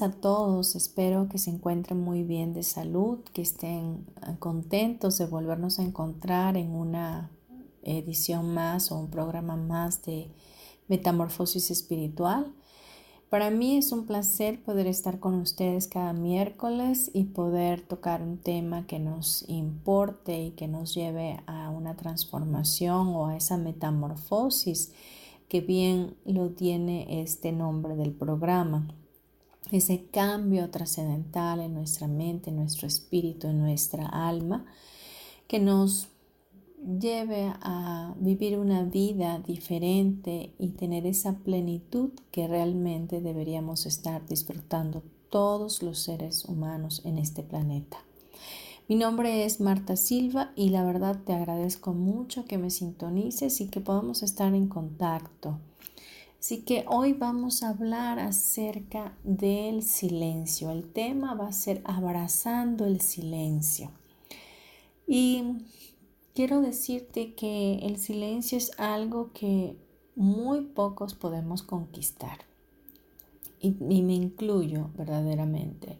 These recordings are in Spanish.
A todos, espero que se encuentren muy bien de salud, que estén ah, contentos de volvernos a encontrar en una edición más o un programa más de Metamorfosis Espiritual. Para mí es un placer poder estar con ustedes cada miércoles y poder tocar un tema que nos importe y que nos lleve a una transformación o a esa metamorfosis que bien lo tiene este nombre del programa ese cambio trascendental en nuestra mente, en nuestro espíritu, en nuestra alma, que nos lleve a vivir una vida diferente y tener esa plenitud que realmente deberíamos estar disfrutando todos los seres humanos en este planeta. Mi nombre es Marta Silva y la verdad te agradezco mucho que me sintonices y que podamos estar en contacto. Así que hoy vamos a hablar acerca del silencio. El tema va a ser abrazando el silencio. Y quiero decirte que el silencio es algo que muy pocos podemos conquistar. Y, me incluyo verdaderamente.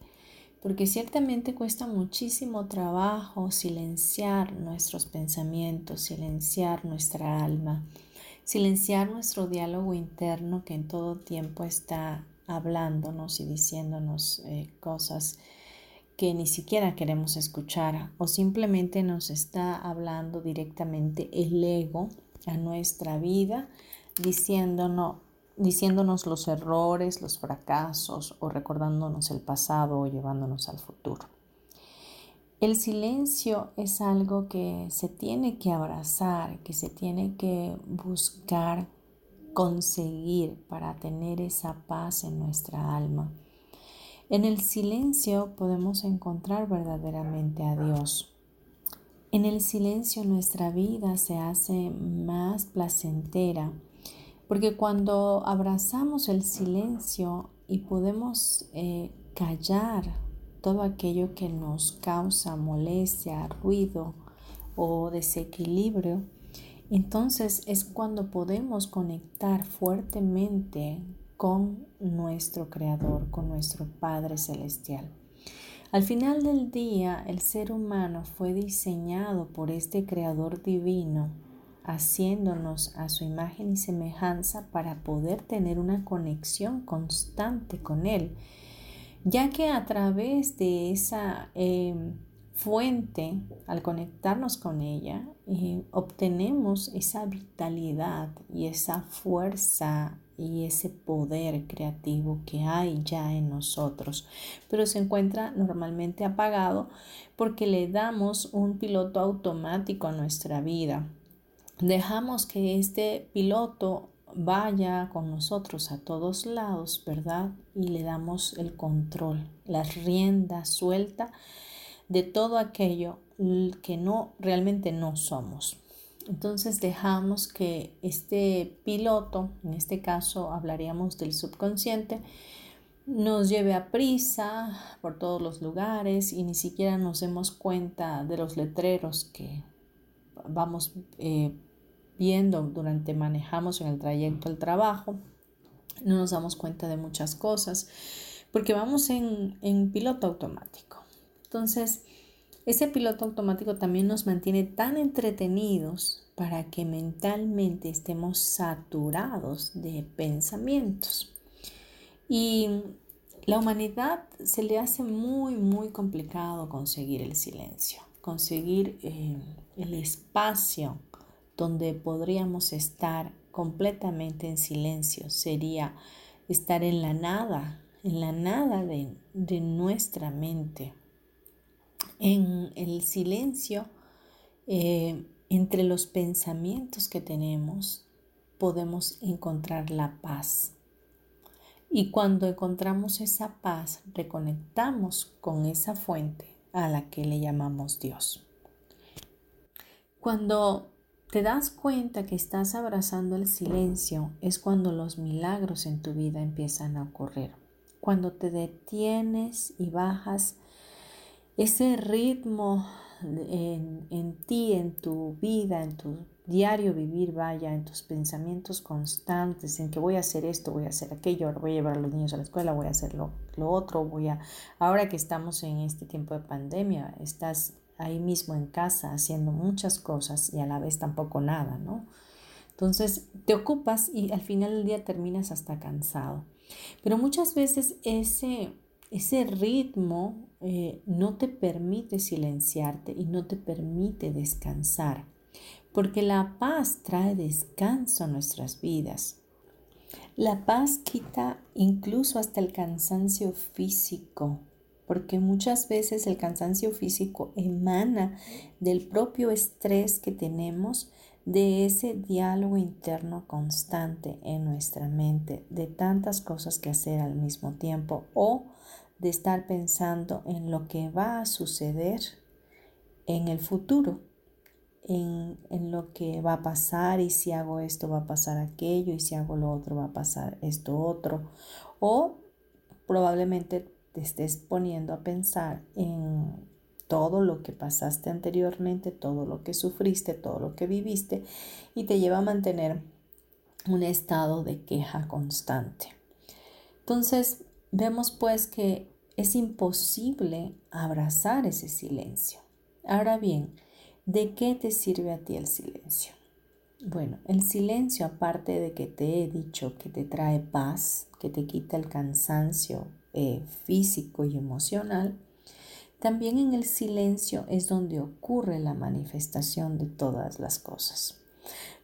Porque ciertamente cuesta muchísimo trabajo silenciar nuestros pensamientos, silenciar nuestra alma silenciar nuestro diálogo interno que en todo tiempo está hablándonos y diciéndonos eh, cosas que ni siquiera queremos escuchar o simplemente nos está hablando directamente el ego a nuestra vida diciéndonos, diciéndonos los errores, los fracasos o recordándonos el pasado o llevándonos al futuro. El silencio es algo que se tiene que abrazar, que se tiene que buscar conseguir para tener esa paz en nuestra alma. En el silencio podemos encontrar verdaderamente a Dios. En el silencio nuestra vida se hace más placentera, porque cuando abrazamos el silencio y podemos eh, callar todo aquello que nos causa molestia, ruido o desequilibrio, entonces es cuando podemos conectar fuertemente con nuestro Creador, con nuestro Padre Celestial. Al final del día, el ser humano fue diseñado por este Creador divino, haciéndonos a su imagen y semejanza para poder tener una conexión constante con Él ya que a través de esa em, fuente, al conectarnos con ella, eh, obtenemos esa vitalidad y esa fuerza y ese poder creativo que hay ya en nosotros, pero se encuentra normalmente apagado porque le damos un piloto automático a nuestra vida. Dejamos que este piloto vaya con nosotros a todos lados, ¿verdad? Y le damos el control, la rienda suelta de todo aquello que no realmente no somos. Entonces dejamos que este piloto, en este caso hablaríamos del subconsciente, nos lleve a prisa por todos los lugares y ni siquiera nos demos cuenta de los letreros que vamos eh, viendo durante manejamos en el trayecto al trabajo, no nos damos cuenta de muchas cosas porque vamos en, en piloto automático. Entonces, ese piloto automático también nos mantiene tan entretenidos para que mentalmente estemos saturados de pensamientos. Y la humanidad se le hace muy, muy complicado conseguir el silencio, conseguir eh, el espacio donde podríamos estar completamente en silencio. Sería estar en la nada, en la nada de, nuestra mente. En el silencio, eh, entre los pensamientos que tenemos, podemos encontrar la paz. Y cuando encontramos esa paz, reconectamos con esa fuente a la que le llamamos Dios. Cuando te das cuenta que estás abrazando el silencio, es cuando los milagros en tu vida empiezan a ocurrir. Cuando te detienes y bajas ese ritmo en, en ti, en tu vida, en tu diario vivir, vaya, en tus pensamientos constantes, en que voy a hacer esto, voy a hacer aquello, voy a llevar a los niños a la escuela, voy a hacer lo, lo otro, voy a, ahora que estamos en este tiempo de pandemia, estás ahí mismo en casa haciendo muchas cosas y a la vez tampoco nada, ¿no? Entonces te ocupas y al final del día terminas hasta cansado. Pero muchas veces ese, ese ritmo eh, no te permite silenciarte y no te permite descansar, porque la paz trae descanso a nuestras vidas. La paz quita incluso hasta el cansancio físico, porque muchas veces el cansancio físico emana del propio estrés que tenemos de ese diálogo interno constante en nuestra mente, de tantas cosas que hacer al mismo tiempo o de estar pensando en lo que va a suceder en el futuro, en, en, lo que va a pasar y si hago esto va a pasar aquello y si hago lo otro va a pasar esto otro o probablemente te estés poniendo a pensar en todo lo que pasaste anteriormente, todo lo que sufriste, todo lo que viviste y te lleva a mantener un estado de queja constante. Entonces, vemos pues que es imposible abrazar ese silencio. Ahora bien, ¿de qué te sirve a ti el silencio? Bueno, el silencio, aparte de que te he dicho que te trae paz, que te quita el cansancio eh, físico y emocional, también en el silencio es donde ocurre la manifestación de todas las cosas.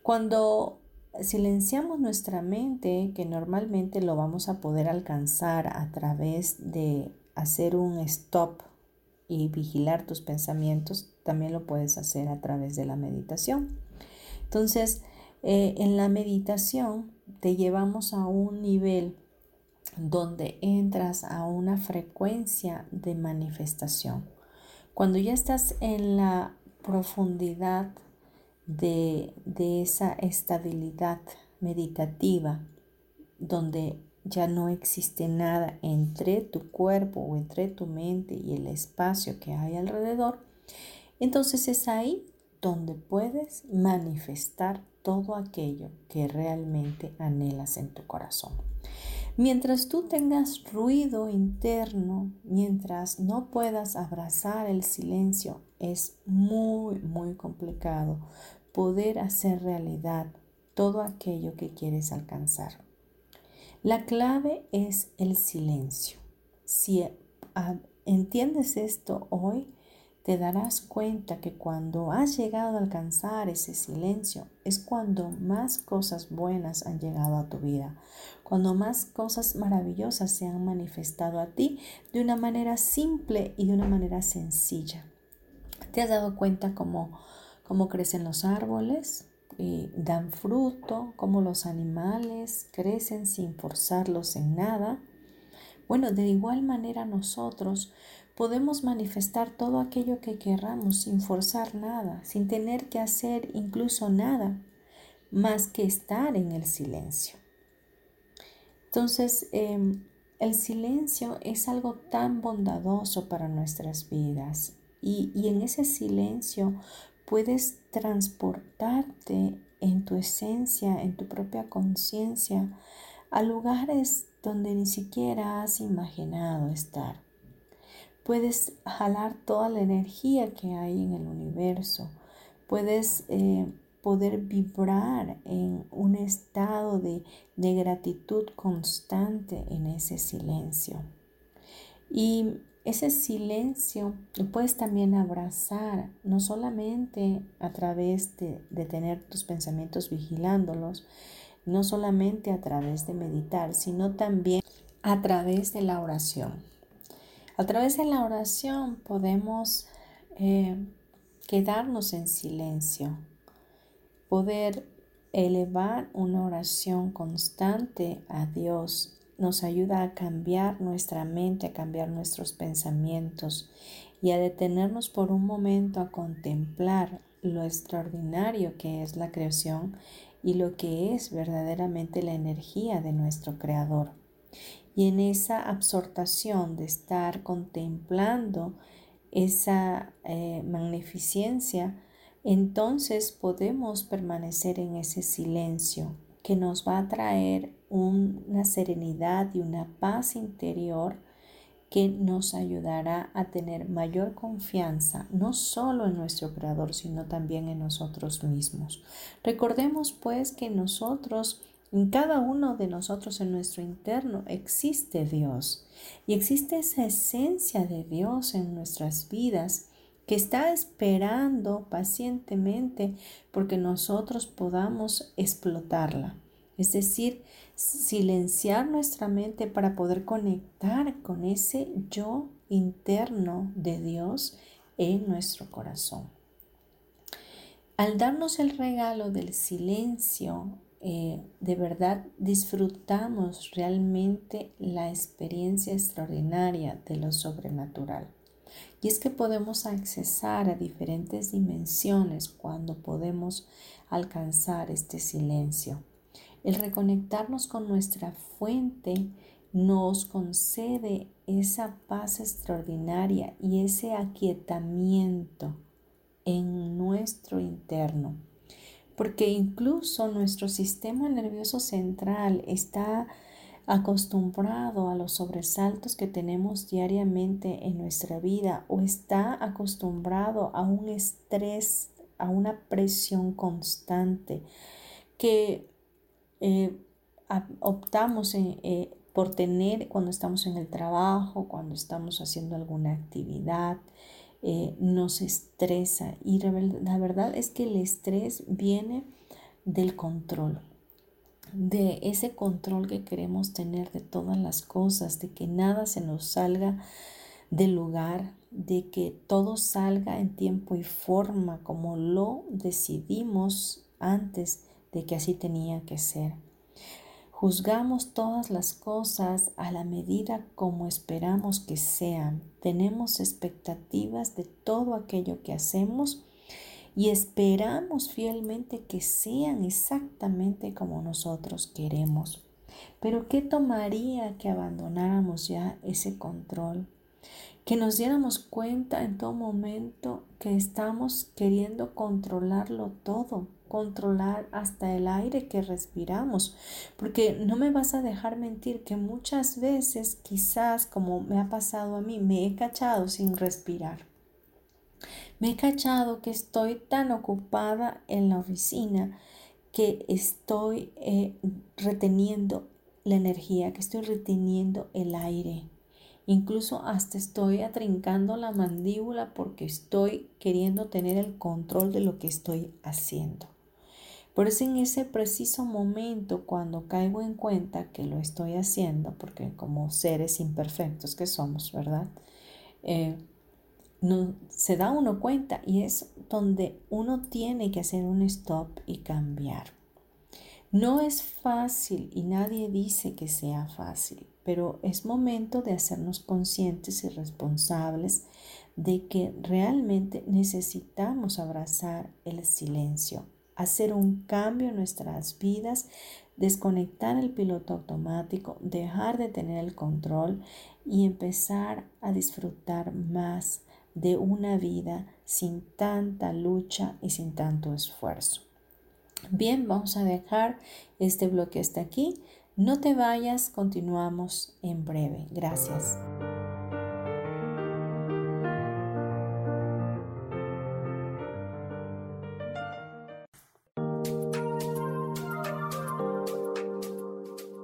Cuando silenciamos nuestra mente, que normalmente lo vamos a poder alcanzar a través de hacer un stop y vigilar tus pensamientos, también lo puedes hacer a través de la meditación. Entonces, eh, en la meditación te llevamos a un nivel donde entras a una frecuencia de manifestación. Cuando ya estás en la profundidad de, de esa estabilidad meditativa, donde ya no existe nada entre tu cuerpo o entre tu mente y el espacio que hay alrededor, entonces es ahí donde puedes manifestar todo aquello que realmente anhelas en tu corazón. Mientras tú tengas ruido interno, mientras no puedas abrazar el silencio, es muy, muy complicado poder hacer realidad todo aquello que quieres alcanzar. La clave es el silencio. Si ah, entiendes esto hoy, te darás cuenta que cuando has llegado a alcanzar ese silencio es cuando más cosas buenas han llegado a tu vida, cuando más cosas maravillosas se han manifestado a ti de una manera simple y de una manera sencilla. ¿Te has dado cuenta cómo, cómo crecen los árboles? Y dan fruto, cómo los animales crecen sin forzarlos en nada. Bueno, de igual manera nosotros podemos manifestar todo aquello que querramos sin forzar nada, sin tener que hacer incluso nada, más que estar en el silencio. Entonces, em, el silencio es algo tan bondadoso para nuestras vidas y, y en ese silencio puedes transportarte en tu esencia, en tu propia conciencia, a lugares donde ni siquiera has imaginado estar. Puedes jalar toda la energía que hay en el universo. Puedes eh, poder vibrar en un estado de, de gratitud constante en ese silencio. Y ese silencio lo puedes también abrazar, no solamente a través de, de, tener tus pensamientos vigilándolos, no solamente a través de meditar, sino también a través de la oración. A través de la oración podemos eh, quedarnos en silencio, poder elevar una oración constante a Dios nos ayuda a cambiar nuestra mente, a cambiar nuestros pensamientos y a detenernos por un momento a contemplar lo extraordinario que es la creación y lo que es verdaderamente la energía de nuestro Creador. Y en esa absortación de estar contemplando esa eh, magnificencia, entonces podemos permanecer en ese silencio que nos va a traer una serenidad y una paz interior que nos ayudará a tener mayor confianza, no solo en nuestro Creador, sino también en nosotros mismos. Recordemos pues que nosotros, en cada uno de nosotros en nuestro interno, existe Dios y existe esa esencia de Dios en nuestras vidas que está esperando pacientemente porque nosotros podamos explotarla. Es decir, silenciar nuestra mente para poder conectar con ese yo interno de Dios en nuestro corazón. Al darnos el regalo del silencio, eh, de verdad disfrutamos realmente la experiencia extraordinaria de lo sobrenatural. Y es que podemos accesar a diferentes dimensiones cuando podemos alcanzar este silencio. El reconectarnos con nuestra fuente nos concede esa paz extraordinaria y ese aquietamiento en nuestro interno. Porque incluso nuestro sistema nervioso central está acostumbrado a los sobresaltos que tenemos diariamente en nuestra vida o está acostumbrado a un estrés, a una presión constante que eh, optamos eh, por tener cuando estamos en el trabajo, cuando estamos haciendo alguna actividad, eh, nos estresa y la verdad es que el estrés viene del control de ese control que queremos tener de todas las cosas, de que nada se nos salga del lugar, de que todo salga en tiempo y forma como lo decidimos antes de que así tenía que ser. Juzgamos todas las cosas a la medida como esperamos que sean. Tenemos expectativas de todo aquello que hacemos y esperamos fielmente que sean exactamente como nosotros queremos. Pero ¿qué tomaría que abandonáramos ya ese control? Que nos diéramos cuenta en todo momento que estamos queriendo controlarlo todo, controlar hasta el aire que respiramos. Porque no me vas a dejar mentir que muchas veces, quizás como me ha pasado a mí, me he cachado sin respirar. Me he cachado que estoy tan ocupada en la oficina que estoy eh, reteniendo la energía, que estoy reteniendo el aire. Incluso hasta estoy atrincando la mandíbula porque estoy queriendo tener el control de lo que estoy haciendo. Por eso en ese preciso momento, cuando caigo en cuenta que lo estoy haciendo, porque como seres imperfectos que somos, ¿verdad? Eh, no, se da uno cuenta y es donde uno tiene que hacer un stop y cambiar. No es fácil y nadie dice que sea fácil, pero es momento de hacernos conscientes y responsables de que realmente necesitamos abrazar el silencio, hacer un cambio en nuestras vidas, desconectar el piloto automático, dejar de tener el control y empezar a disfrutar más de una vida sin tanta lucha y sin tanto esfuerzo. Bien, vamos a dejar este bloque hasta aquí. No te vayas, continuamos en breve. Gracias.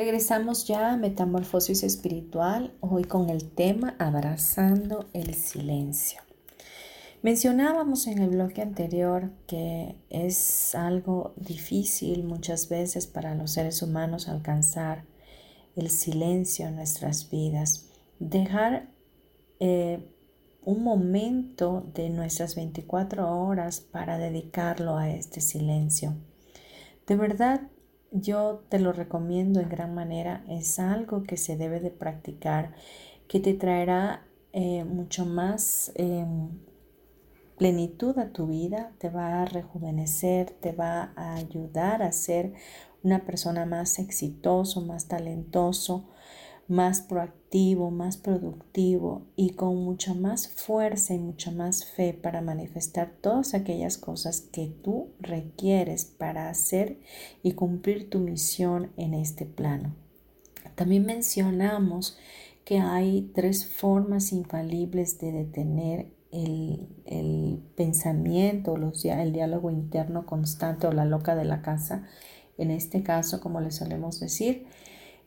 Regresamos ya a Metamorfosis Espiritual, hoy con el tema Abrazando el Silencio. Mencionábamos en el bloque anterior que es algo difícil muchas veces para los seres humanos alcanzar el silencio en nuestras vidas, dejar eh, un momento de nuestras 24 horas para dedicarlo a este silencio. De verdad, yo te lo recomiendo en gran manera. Es algo que se debe de practicar, que te traerá eh, mucho más em, plenitud a tu vida, te va a rejuvenecer, te va a ayudar a ser una persona más exitoso, más talentoso, más proactivo, más productivo y con mucha más fuerza y mucha más fe para manifestar todas aquellas cosas que tú requieres para hacer y cumplir tu misión en este plano. También mencionamos que hay tres formas infalibles de detener el, pensamiento, los, el diálogo interno constante o la loca de la casa, en este caso, como le solemos decir.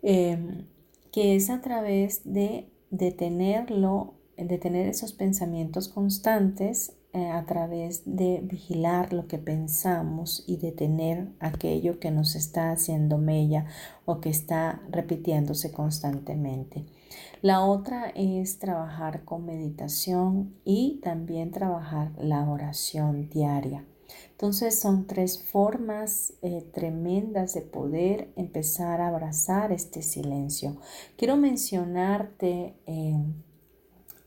Em, que es a través de detenerlo, de tener esos pensamientos constantes, eh, a través de vigilar lo que pensamos y detener aquello que nos está haciendo mella o que está repitiéndose constantemente. La otra es trabajar con meditación y también trabajar la oración diaria. Entonces son tres formas eh, tremendas de poder empezar a abrazar este silencio. Quiero mencionarte eh,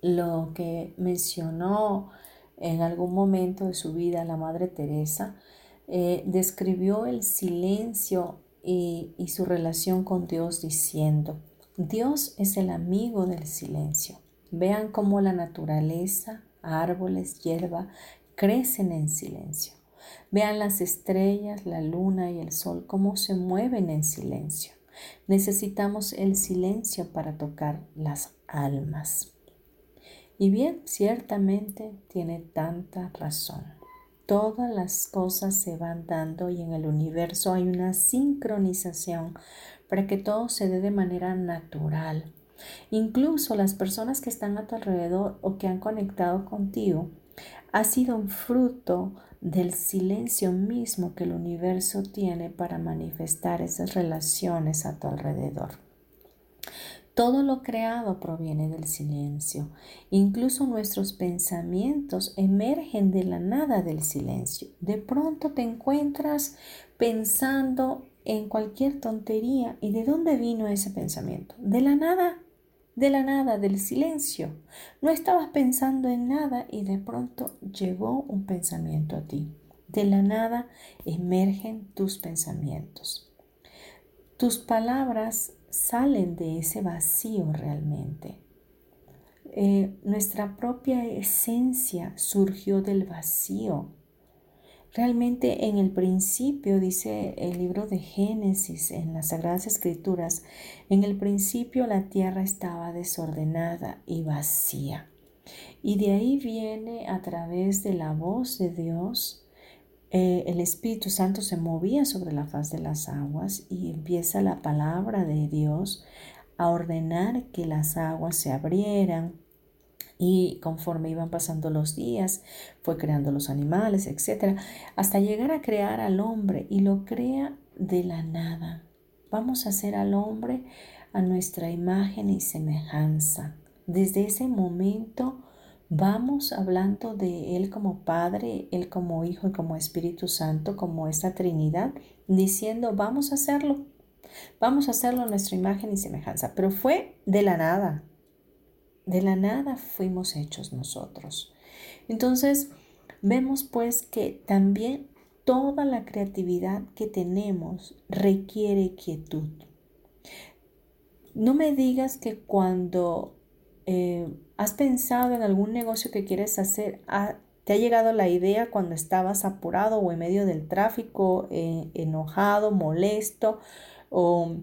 lo que mencionó en algún momento de su vida la Madre Teresa. Eh, describió el silencio y, y su relación con Dios diciendo, Dios es el amigo del silencio. Vean cómo la naturaleza, árboles, hierba, crecen en silencio. Vean las estrellas, la luna y el sol cómo se mueven en silencio. Necesitamos el silencio para tocar las almas. Y bien, ciertamente tiene tanta razón. Todas las cosas se van dando y en el universo hay una sincronización para que todo se dé de manera natural. Incluso las personas que están a tu alrededor o que han conectado contigo ha sido un fruto del silencio mismo que el universo tiene para manifestar esas relaciones a tu alrededor. Todo lo creado proviene del silencio. Incluso nuestros pensamientos emergen de la nada del silencio. De pronto te encuentras pensando en cualquier tontería. ¿Y de dónde vino ese pensamiento? De la nada de la nada, del silencio. No estabas pensando en nada y de pronto llegó un pensamiento a ti. De la nada emergen tus pensamientos. Tus palabras salen de ese vacío realmente. Eh, nuestra propia esencia surgió del vacío. Realmente en el principio, dice el libro de Génesis en las Sagradas Escrituras, en el principio la tierra estaba desordenada y vacía. Y de ahí viene a través de la voz de Dios, eh, el Espíritu Santo se movía sobre la faz de las aguas y empieza la palabra de Dios a ordenar que las aguas se abrieran, y conforme iban pasando los días, fue creando los animales, etc. Hasta llegar a crear al hombre y lo crea de la nada. Vamos a hacer al hombre a nuestra imagen y semejanza. Desde ese momento vamos hablando de Él como Padre, Él como Hijo y como Espíritu Santo, como esta Trinidad, diciendo, vamos a hacerlo, vamos a hacerlo a nuestra imagen y semejanza. Pero fue de la nada, de la nada fuimos hechos nosotros. Entonces, vemos pues que también toda la creatividad que tenemos requiere quietud. No me digas que cuando eh, has pensado en algún negocio que quieres hacer, te ha llegado la idea cuando estabas apurado o en medio del tráfico, eh, enojado, molesto o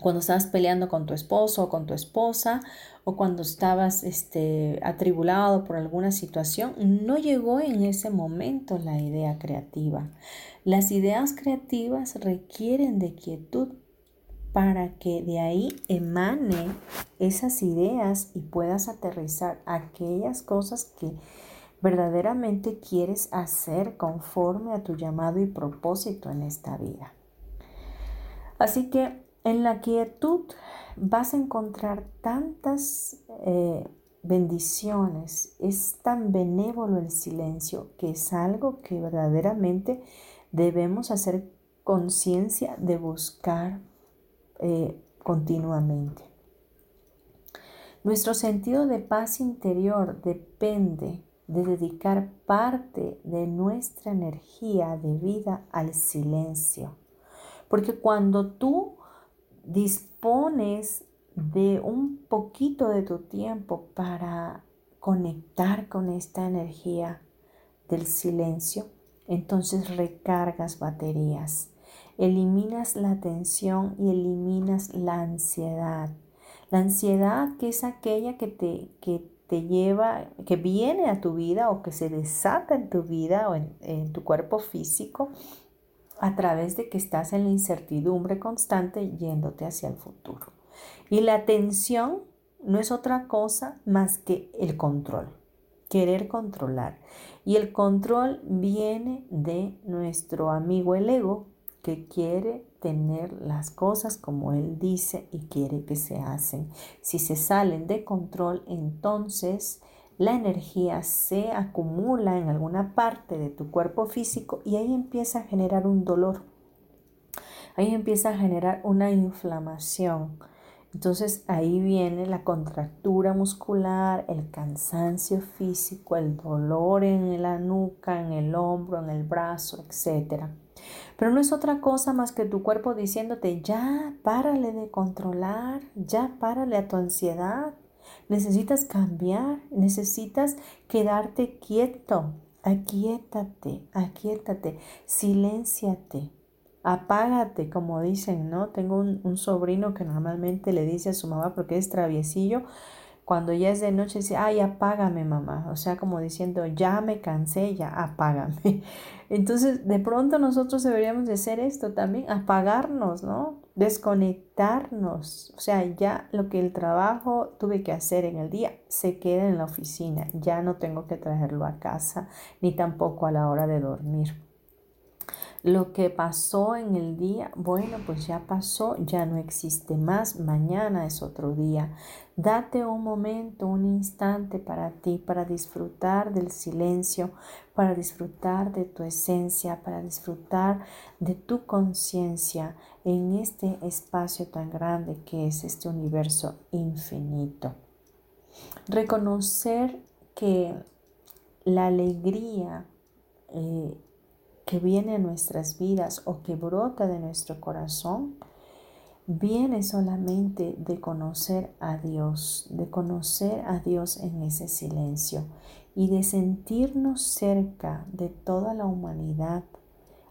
cuando estabas peleando con tu esposo o con tu esposa o cuando estabas este, atribulado por alguna situación, no llegó en ese momento la idea creativa. Las ideas creativas requieren de quietud para que de ahí emane esas ideas y puedas aterrizar aquellas cosas que verdaderamente quieres hacer conforme a tu llamado y propósito en esta vida. Así que en la quietud vas a encontrar tantas eh, bendiciones, es tan benévolo el silencio que es algo que verdaderamente debemos hacer conciencia de buscar eh, continuamente. Nuestro sentido de paz interior depende de dedicar parte de nuestra energía de vida al silencio. Porque cuando tú dispones de un poquito de tu tiempo para conectar con esta energía del silencio, entonces recargas baterías, eliminas la tensión y eliminas la ansiedad. La ansiedad que es aquella que te, que te lleva, que viene a tu vida o que se desata en tu vida o en, en tu cuerpo físico a través de que estás en la incertidumbre constante yéndote hacia el futuro. Y la tensión no es otra cosa más que el control, querer controlar. Y el control viene de nuestro amigo el ego, que quiere tener las cosas como él dice y quiere que se hacen. Si se salen de control, entonces la energía se acumula en alguna parte de tu cuerpo físico y ahí empieza a generar un dolor. Ahí empieza a generar una inflamación. Entonces ahí viene la contractura muscular, el cansancio físico, el dolor en la nuca, en el hombro, en el brazo, etc. Pero no es otra cosa más que tu cuerpo diciéndote, ya párale de controlar, ya párale a tu ansiedad, Necesitas cambiar, necesitas quedarte quieto. Aquietate, aquietate, silénciate, apágate, como dicen, ¿no? Tengo un, sobrino que normalmente le dice a su mamá porque es traviesillo, cuando ya es de noche dice, ay, apágame mamá, o sea, como diciendo, ya me cansé, ya apágame. Entonces, de pronto nosotros deberíamos de hacer esto también, apagarnos, ¿no? Desconectarnos, o sea, ya lo que el trabajo tuve que hacer en el día se queda en la oficina, ya no tengo que traerlo a casa, ni tampoco a la hora de dormir. Lo que pasó en el día, bueno, pues ya pasó, ya no existe más, mañana es otro día. Date un momento, un instante para ti, para disfrutar del silencio, para disfrutar de tu esencia, para disfrutar de tu conciencia en este espacio tan grande que es este universo infinito. Reconocer que la alegría eh, que viene a nuestras vidas o que brota de nuestro corazón, viene solamente de conocer a Dios, de conocer a Dios en ese silencio y de sentirnos cerca de toda la humanidad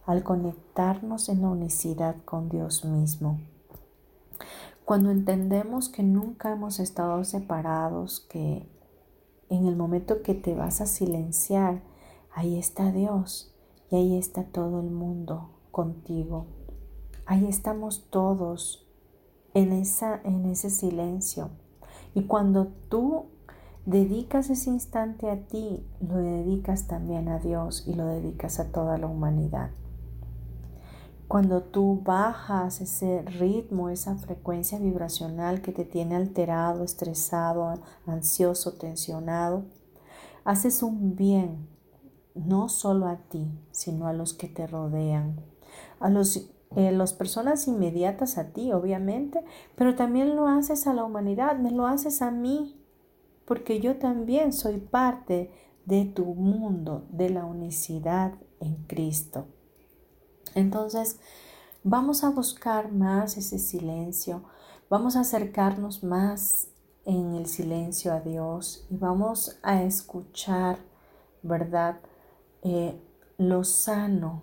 al conectarnos en la unicidad con Dios mismo. Cuando entendemos que nunca hemos estado separados, que en el momento que te vas a silenciar, ahí está Dios y ahí está todo el mundo contigo. Ahí estamos todos en, esa, en ese silencio. Y cuando tú dedicas ese instante a ti, lo dedicas también a Dios y lo dedicas a toda la humanidad. Cuando tú bajas ese ritmo, esa frecuencia vibracional que te tiene alterado, estresado, ansioso, tensionado, haces un bien no solo a ti, sino a los que te rodean, a los, eh, las personas inmediatas a ti, obviamente, pero también lo haces a la humanidad, me lo haces a mí, porque yo también soy parte de tu mundo, de la unicidad en Cristo. Entonces, vamos a buscar más ese silencio, vamos a acercarnos más en el silencio a Dios y vamos a escuchar, ¿verdad? Eh, lo sano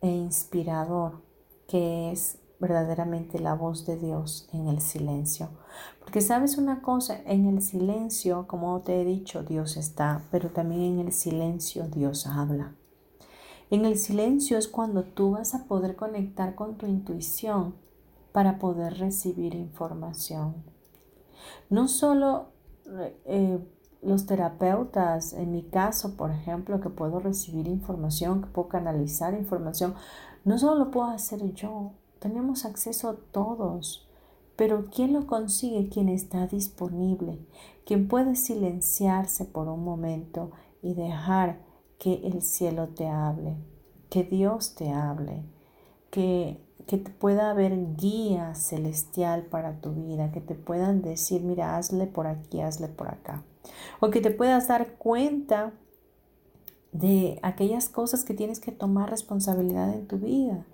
e inspirador que es verdaderamente la voz de Dios en el silencio. Porque sabes una cosa, en el silencio, como te he dicho, Dios está, pero también en el silencio Dios habla. En el silencio es cuando tú vas a poder conectar con tu intuición para poder recibir información. No solo eh, los terapeutas, en mi caso, por ejemplo, que puedo recibir información, que puedo canalizar información, no solo lo puedo hacer yo, tenemos acceso a todos, pero ¿quién lo consigue? Quien está disponible, quien puede silenciarse por un momento y dejar que el cielo te hable, que Dios te hable, que, que te pueda haber guía celestial para tu vida, que te puedan decir, mira, hazle por aquí, hazle por acá o que te puedas dar cuenta de aquellas cosas que tienes que tomar responsabilidad en tu vida,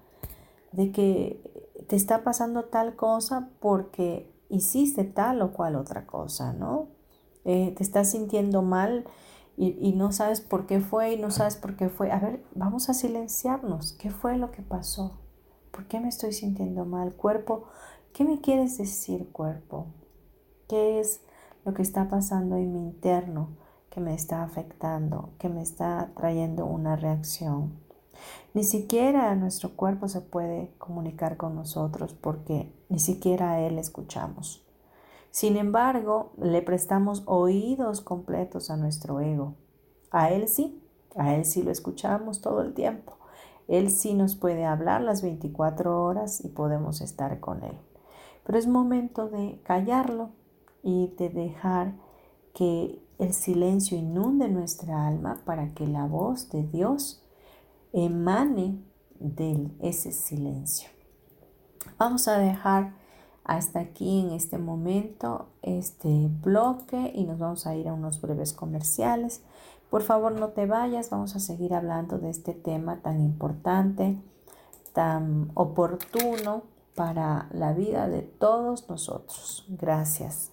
de que te está pasando tal cosa porque hiciste tal o cual otra cosa, ¿no? Eh, te estás sintiendo mal y, no sabes por qué fue y no sabes por qué fue. A ver, vamos a silenciarnos. ¿Qué fue lo que pasó? ¿Por qué me estoy sintiendo mal? Cuerpo, ¿qué me quieres decir, cuerpo? ¿Qué es lo que está pasando en mi interno que me está afectando, que me está trayendo una reacción. Ni siquiera nuestro cuerpo se puede comunicar con nosotros porque ni siquiera a él escuchamos. Sin embargo, le prestamos oídos completos a nuestro ego. A él sí, a él sí lo escuchamos todo el tiempo. Él sí nos puede hablar las 24 horas y podemos estar con él. Pero es momento de callarlo y de dejar que el silencio inunde nuestra alma para que la voz de Dios emane de ese silencio. Vamos a dejar hasta aquí en este momento este bloque y nos vamos a ir a unos breves comerciales. Por favor no te vayas, vamos a seguir hablando de este tema tan importante, tan oportuno para la vida de todos nosotros. Gracias.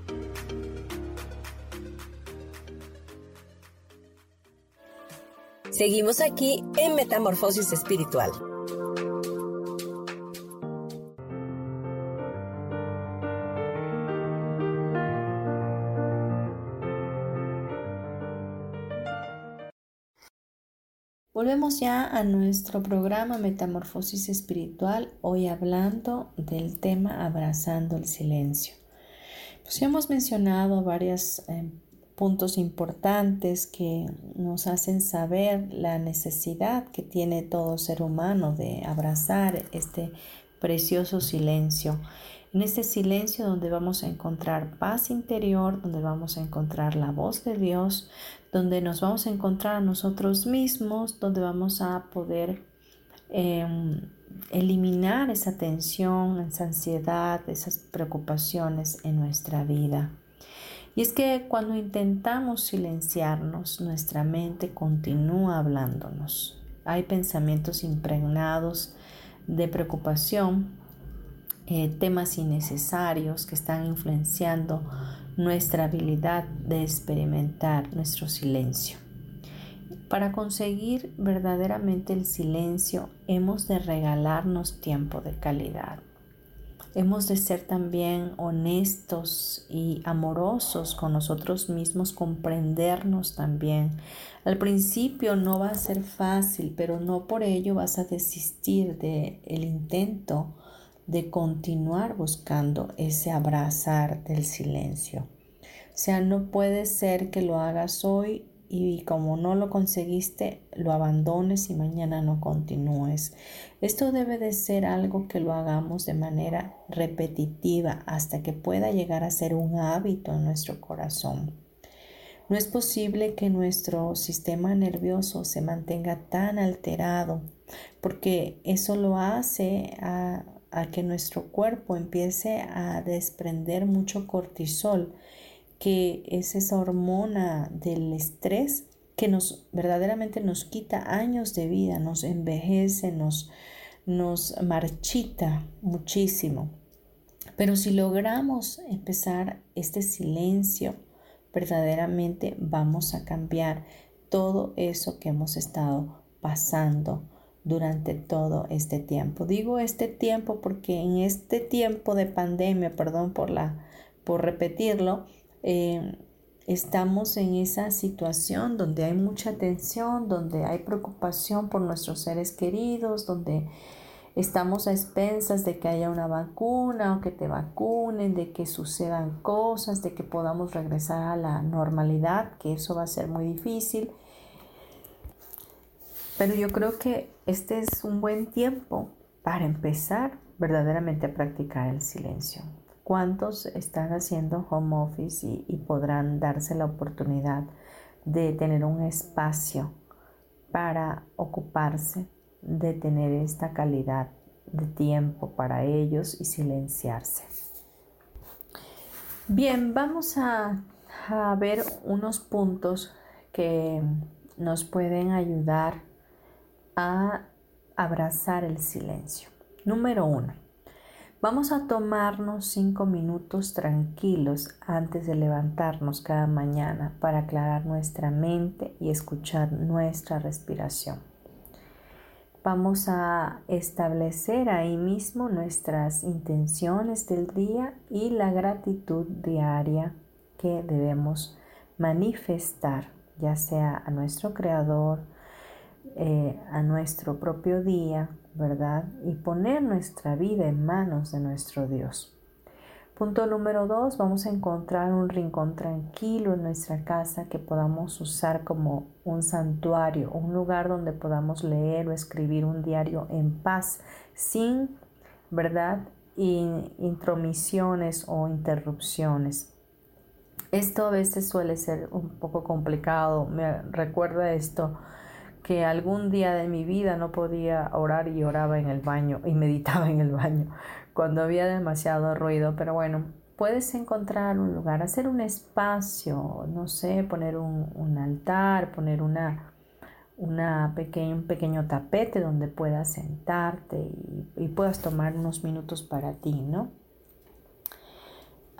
Seguimos aquí en Metamorfosis Espiritual. Volvemos ya a nuestro programa Metamorfosis Espiritual, hoy hablando del tema abrazando el silencio. Pues ya hemos mencionado varios eh, puntos importantes que nos hacen saber la necesidad que tiene todo ser humano de abrazar este precioso silencio. En este silencio donde vamos a encontrar paz interior, donde vamos a encontrar la voz de Dios, donde nos vamos a encontrar a nosotros mismos, donde vamos a poder em, eliminar esa tensión, esa ansiedad, esas preocupaciones en nuestra vida. Y es que cuando intentamos silenciarnos, nuestra mente continúa hablándonos. Hay pensamientos impregnados de preocupación, eh, temas innecesarios que están influenciando nuestra habilidad de experimentar nuestro silencio. Para conseguir verdaderamente el silencio hemos de regalarnos tiempo de calidad. Hemos de ser también honestos y amorosos con nosotros mismos, comprendernos también. Al principio no va a ser fácil, pero no por ello vas a desistir del el intento de continuar buscando ese abrazar del silencio. O sea, no puede ser que lo hagas hoy y como no lo conseguiste, lo abandones y mañana no continúes. Esto debe de ser algo que lo hagamos de manera repetitiva hasta que pueda llegar a ser un hábito en nuestro corazón. No es posible que nuestro sistema nervioso se mantenga tan alterado porque eso lo hace a a que nuestro cuerpo empiece a desprender mucho cortisol, que es esa hormona del estrés que nos verdaderamente nos quita años de vida, nos envejece, nos, nos marchita muchísimo. Pero si logramos empezar este silencio, verdaderamente vamos a cambiar todo eso que hemos estado pasando durante todo este tiempo. Digo este tiempo porque en este tiempo de pandemia, perdón por, la, por repetirlo, eh, estamos en esa situación donde hay mucha tensión, donde hay preocupación por nuestros seres queridos, donde estamos a expensas de que haya una vacuna o que te vacunen, de que sucedan cosas, de que podamos regresar a la normalidad, que eso va a ser muy difícil. Pero yo creo que este es un buen tiempo para empezar verdaderamente a practicar el silencio. ¿Cuántos están haciendo home office y, podrán darse la oportunidad de tener un espacio para ocuparse de tener esta calidad de tiempo para ellos y silenciarse? Bien, vamos a, ver unos puntos que nos pueden ayudar a abrazar el silencio. Número uno, vamos a tomarnos cinco minutos tranquilos antes de levantarnos cada mañana para aclarar nuestra mente y escuchar nuestra respiración. Vamos a establecer ahí mismo nuestras intenciones del día y la gratitud diaria que debemos manifestar, ya sea a nuestro Creador, eh, a nuestro propio día, ¿verdad? Y poner nuestra vida en manos de nuestro Dios. Punto número dos, vamos a encontrar un rincón tranquilo en nuestra casa que podamos usar como un santuario, un lugar donde podamos leer o escribir un diario en paz, sin, ¿verdad?, intromisiones o interrupciones. Esto a veces suele ser un poco complicado. Me recuerda esto que algún día de mi vida no podía orar y oraba en el baño y meditaba en el baño cuando había demasiado ruido, pero bueno, puedes encontrar un lugar, hacer un espacio, no sé, poner un, altar, poner una, una un pequeño tapete donde puedas sentarte y puedas tomar unos minutos para ti, ¿no?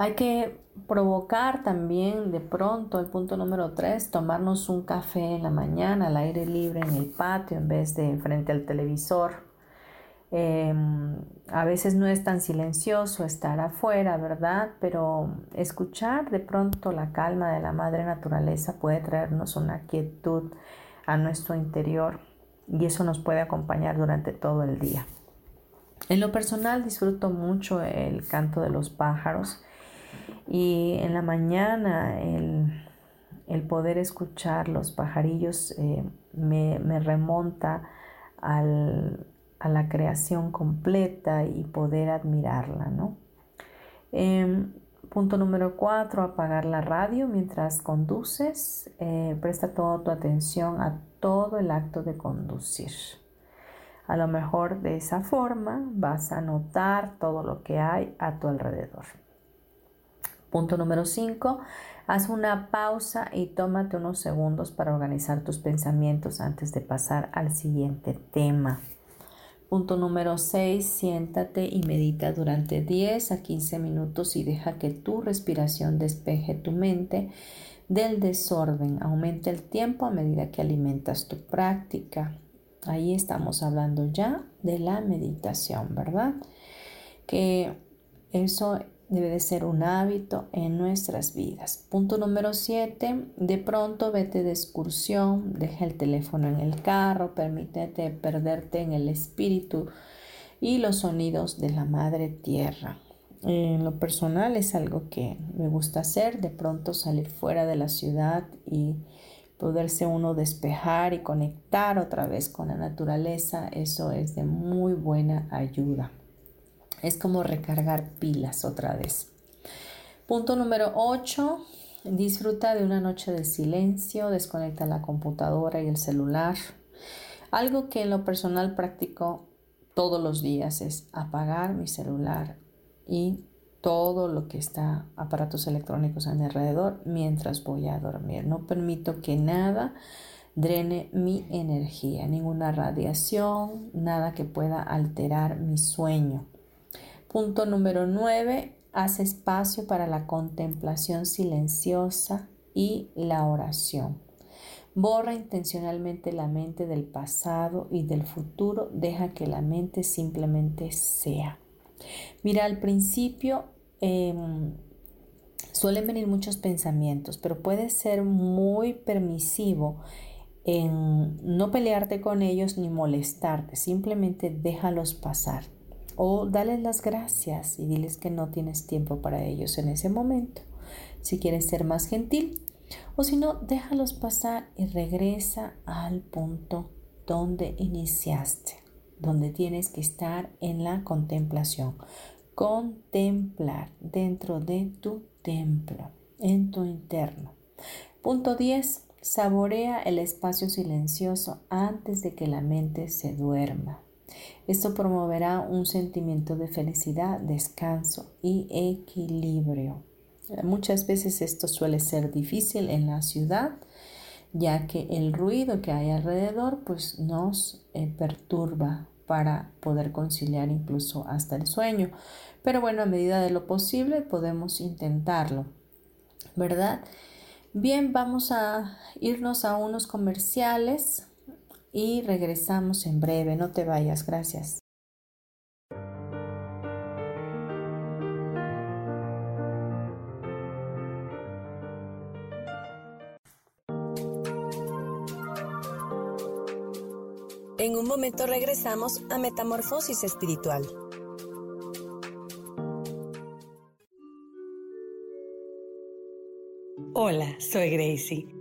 Hay que provocar también de pronto, el punto número tres, tomarnos un café en la mañana al aire libre en el patio en vez de frente al televisor. Em, a veces no es tan silencioso estar afuera, ¿verdad? Pero escuchar de pronto la calma de la madre naturaleza puede traernos una quietud a nuestro interior y eso nos puede acompañar durante todo el día. En lo personal disfruto mucho el canto de los pájaros y en la mañana el, poder escuchar los pajarillos eh, me, me remonta al, a la creación completa y poder admirarla, ¿no? Em, punto número cuatro, apagar la radio mientras conduces. Eh, presta toda tu atención a todo el acto de conducir. A lo mejor de esa forma vas a notar todo lo que hay a tu alrededor. Punto número 5. Haz una pausa y tómate unos segundos para organizar tus pensamientos antes de pasar al siguiente tema. Punto número 6, siéntate y medita durante 10 a 15 minutos y deja que tu respiración despeje tu mente del desorden. Aumenta el tiempo a medida que alimentas tu práctica. Ahí estamos hablando ya de la meditación, ¿verdad? Que eso debe de ser un hábito en nuestras vidas. Punto número 7, de pronto vete de excursión, deja el teléfono en el carro, permítete perderte en el espíritu y los sonidos de la madre tierra. En lo personal es algo que me gusta hacer, de pronto salir fuera de la ciudad y poderse uno despejar y conectar otra vez con la naturaleza, eso es de muy buena ayuda. Es como recargar pilas otra vez. Punto número 8. Disfruta de una noche de silencio, desconecta la computadora y el celular. Algo que en lo personal practico todos los días es apagar mi celular y todo lo que está aparatos electrónicos a mi alrededor mientras voy a dormir. No permito que nada drene mi energía, ninguna radiación, nada que pueda alterar mi sueño. Punto número 9. Haz espacio para la contemplación silenciosa y la oración. Borra intencionalmente la mente del pasado y del futuro. Deja que la mente simplemente sea. Mira, al principio em, suelen venir muchos pensamientos, pero puede ser muy permisivo en no pelearte con ellos ni molestarte. Simplemente déjalos pasar o dale las gracias y diles que no tienes tiempo para ellos en ese momento. Si quieres ser más gentil o si no, déjalos pasar y regresa al punto donde iniciaste, donde tienes que estar en la contemplación. Contemplar dentro de tu templo, en tu interno. Punto 10. Saborea el espacio silencioso antes de que la mente se duerma. Esto promoverá un sentimiento de felicidad, descanso y equilibrio. Muchas veces esto suele ser difícil en la ciudad, ya que el ruido que hay alrededor pues nos eh, perturba para poder conciliar incluso hasta el sueño. Pero bueno, a medida de lo posible podemos intentarlo, ¿verdad? Bien, vamos a irnos a unos comerciales y regresamos en breve. No te vayas, gracias. En un momento regresamos a Metamorfosis Espiritual. Hola, soy Gracie.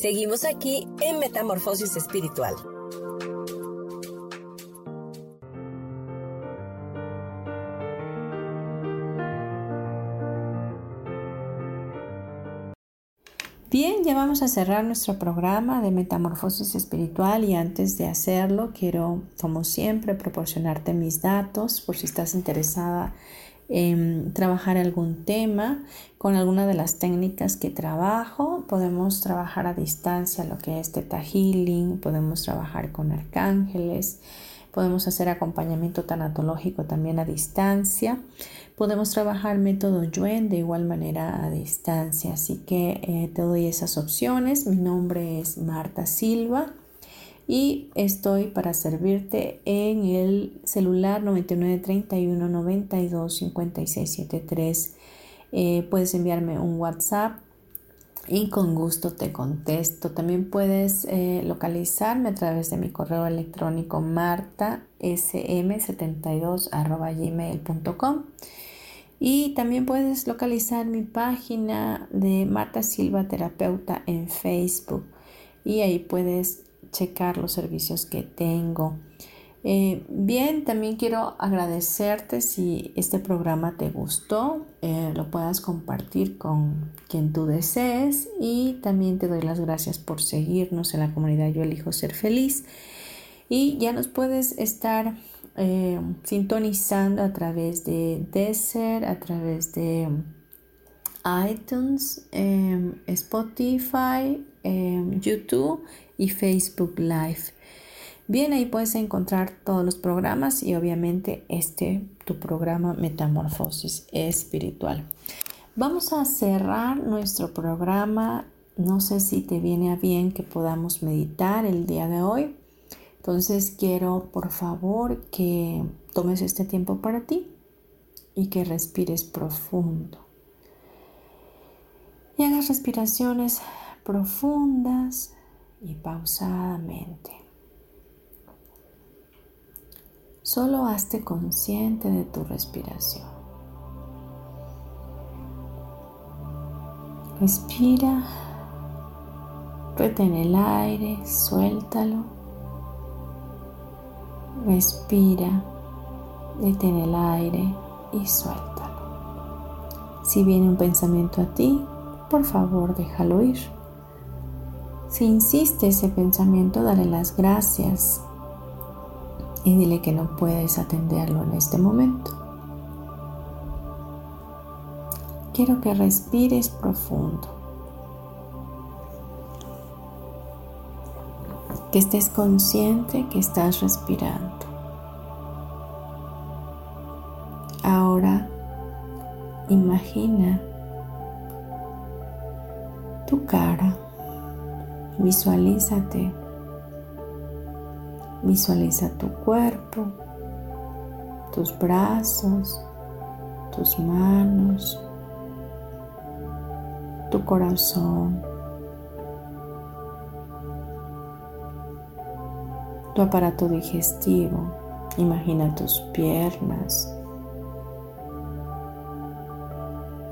Seguimos aquí en Metamorfosis Espiritual. Bien, ya vamos a cerrar nuestro programa de Metamorfosis Espiritual y antes de hacerlo quiero, como siempre, proporcionarte mis datos por si estás interesada en trabajar algún tema con alguna de las técnicas que trabajo. Podemos trabajar a distancia lo que es Teta Healing, podemos trabajar con arcángeles, podemos hacer acompañamiento tanatológico también a distancia, podemos trabajar método Yuen de igual manera a distancia. Así que eh, te doy esas opciones. Mi nombre es Marta Silva y estoy para servirte en el celular 9931 92 56 puedes enviarme un WhatsApp y con gusto te contesto. También puedes eh, localizarme a través de mi correo electrónico martasm72 gmail.com y también puedes localizar mi página de Marta Silva Terapeuta en Facebook. Y ahí puedes checar los servicios que tengo. Eh, bien, también quiero agradecerte si este programa te gustó, eh, lo puedas compartir con quien tú desees y también te doy las gracias por seguirnos en la comunidad Yo elijo ser feliz y ya nos puedes estar eh, sintonizando a través de Desert, a través de iTunes, Spotify, YouTube y Facebook Live. Bien, ahí puedes encontrar todos los programas y obviamente este, tu programa Metamorfosis Espiritual. Vamos a cerrar nuestro programa. No sé si te viene a bien que podamos meditar el día de hoy. Entonces quiero por favor que tomes este tiempo para ti y que respires profundo. Y hagas respiraciones profundas y pausadamente. Solo hazte consciente de tu respiración. Respira, retén el aire, suéltalo. Respira, retén el aire y suéltalo. Si viene un pensamiento a ti, por favor déjalo ir. Si insiste ese pensamiento, dale las gracias y dile que no puedes atenderlo en este momento. Quiero que respires profundo. Que estés consciente que estás respirando. Ahora imagina tu cara Visualízate. Visualiza tu cuerpo. tus brazos, tus manos, tu corazón, tu aparato digestivo. Imagina tus piernas.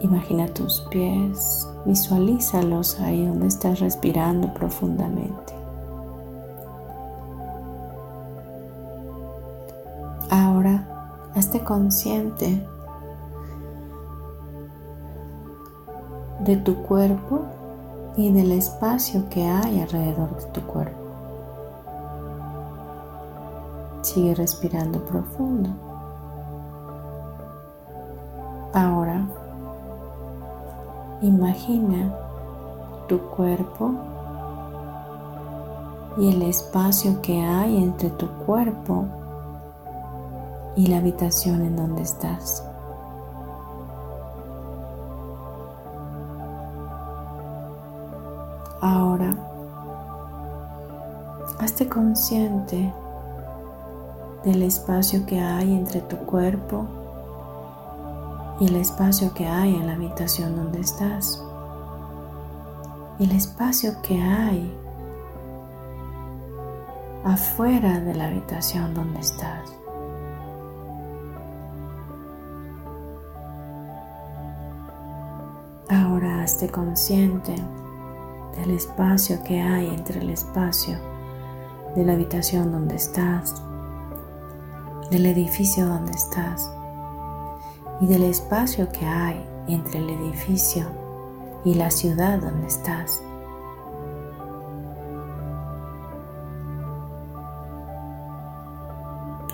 Imagina tus pies. Visualízalos ahí donde estás respirando profundamente. Ahora, hazte consciente de tu cuerpo y del espacio que hay alrededor de tu cuerpo. Sigue respirando profundo. Imagina tu cuerpo y el espacio que hay entre tu cuerpo y la habitación en donde estás. Ahora, hazte consciente del espacio que hay entre tu cuerpo y el espacio que hay en la habitación donde estás. Y el espacio que hay afuera de la habitación donde estás. Ahora hazte consciente del espacio que hay entre el espacio de la habitación donde estás del edificio donde estás y del espacio que hay entre el edificio y la ciudad donde estás.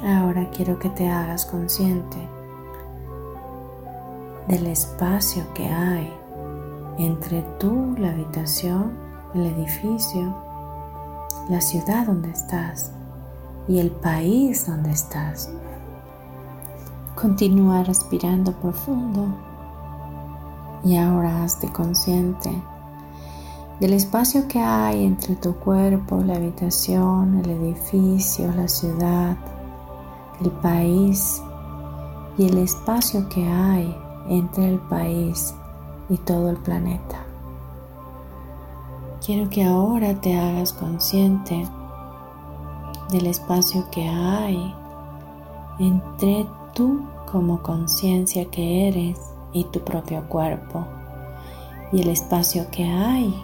Ahora quiero que te hagas consciente del espacio que hay entre tú, la habitación, el edificio, la ciudad donde estás y el país donde estás. Continúa respirando profundo y ahora hazte consciente del espacio que hay entre tu cuerpo, la habitación, el edificio, la ciudad, el país y el espacio que hay entre el país y todo el planeta. Quiero que ahora te hagas consciente del espacio que hay entre tú como conciencia que eres y tu propio cuerpo y el espacio que hay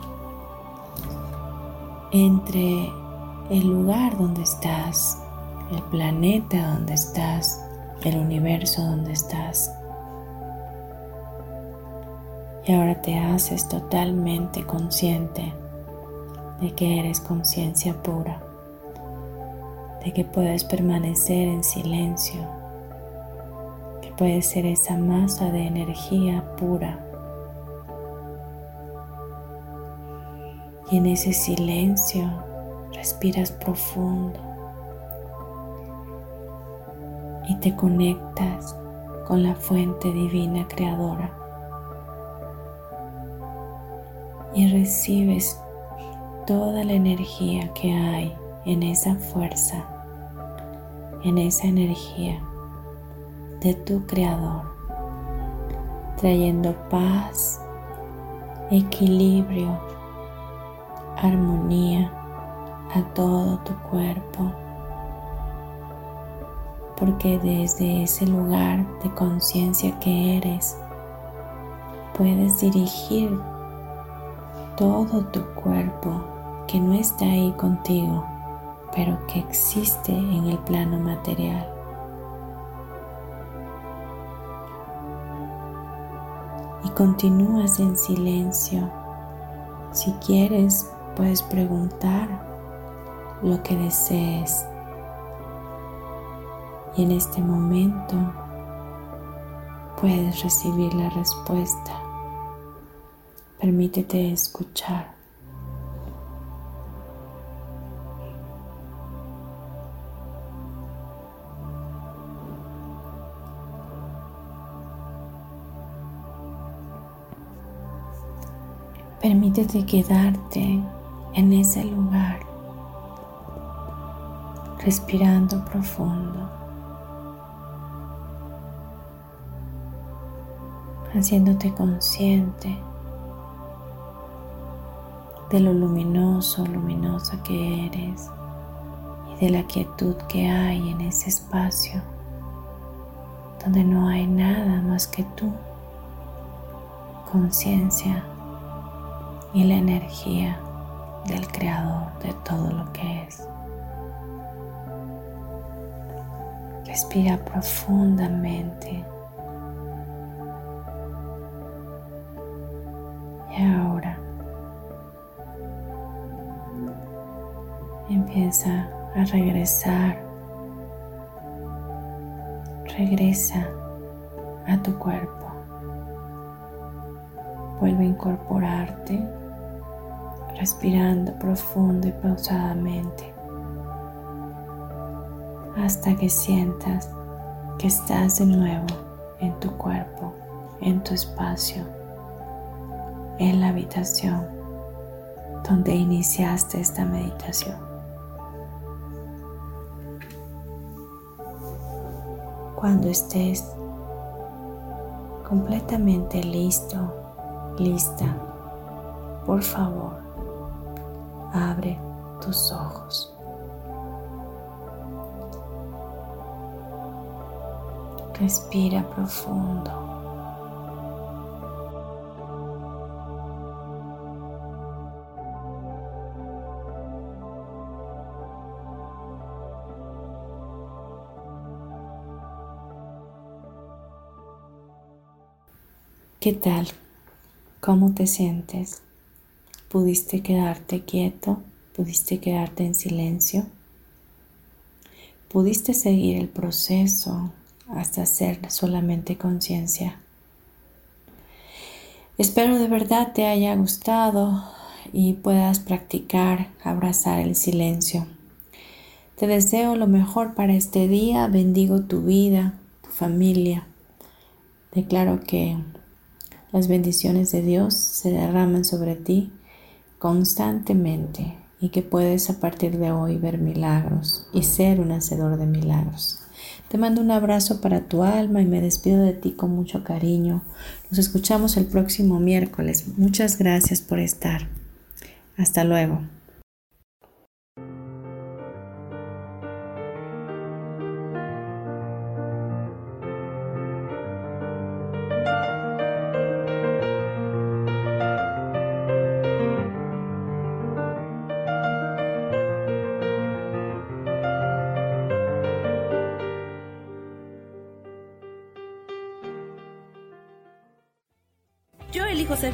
entre el lugar donde estás, el planeta donde estás, el universo donde estás. Y ahora te haces totalmente consciente de que eres conciencia pura de que puedes permanecer en silencio, que puedes ser esa masa de energía pura. Y en ese silencio respiras profundo y te conectas con la fuente divina creadora y recibes toda la energía que hay en esa fuerza, en esa energía de tu creador, trayendo paz, equilibrio, armonía a todo tu cuerpo. Porque desde ese lugar de conciencia que eres, puedes dirigir todo tu cuerpo que no está ahí contigo pero que existe en el plano material. Y continúas en silencio. Si quieres, puedes preguntar lo que desees. Y en este momento puedes recibir la respuesta. Permítete escuchar. Permítete quedarte en ese lugar, respirando profundo haciéndote consciente de lo luminoso, luminosa que eres y de la quietud que hay en ese espacio donde no hay nada más que tú, conciencia y la energía del creador de todo lo que es. Respira profundamente. Y ahora empieza a regresar. Regresa a tu cuerpo. Vuelve a incorporarte, respirando profundo y pausadamente, hasta que sientas que estás de nuevo en tu cuerpo, en tu espacio, en la habitación donde iniciaste esta meditación. Cuando estés completamente listo, lista, por favor, abre tus ojos. Respira profundo. ¿Qué tal? ¿Cómo te sientes? ¿Pudiste quedarte quieto? ¿Pudiste quedarte en silencio? ¿Pudiste seguir el proceso hasta ser solamente conciencia? Espero de verdad te haya gustado y puedas practicar abrazar el silencio. Te deseo lo mejor para este día, bendigo tu vida, tu familia. Declaro que las bendiciones de Dios se derraman sobre ti constantemente y que puedes a partir de hoy ver milagros y ser un hacedor de milagros. Te mando un abrazo para tu alma y me despido de ti con mucho cariño. Nos escuchamos el próximo miércoles. Muchas gracias por estar. Hasta luego.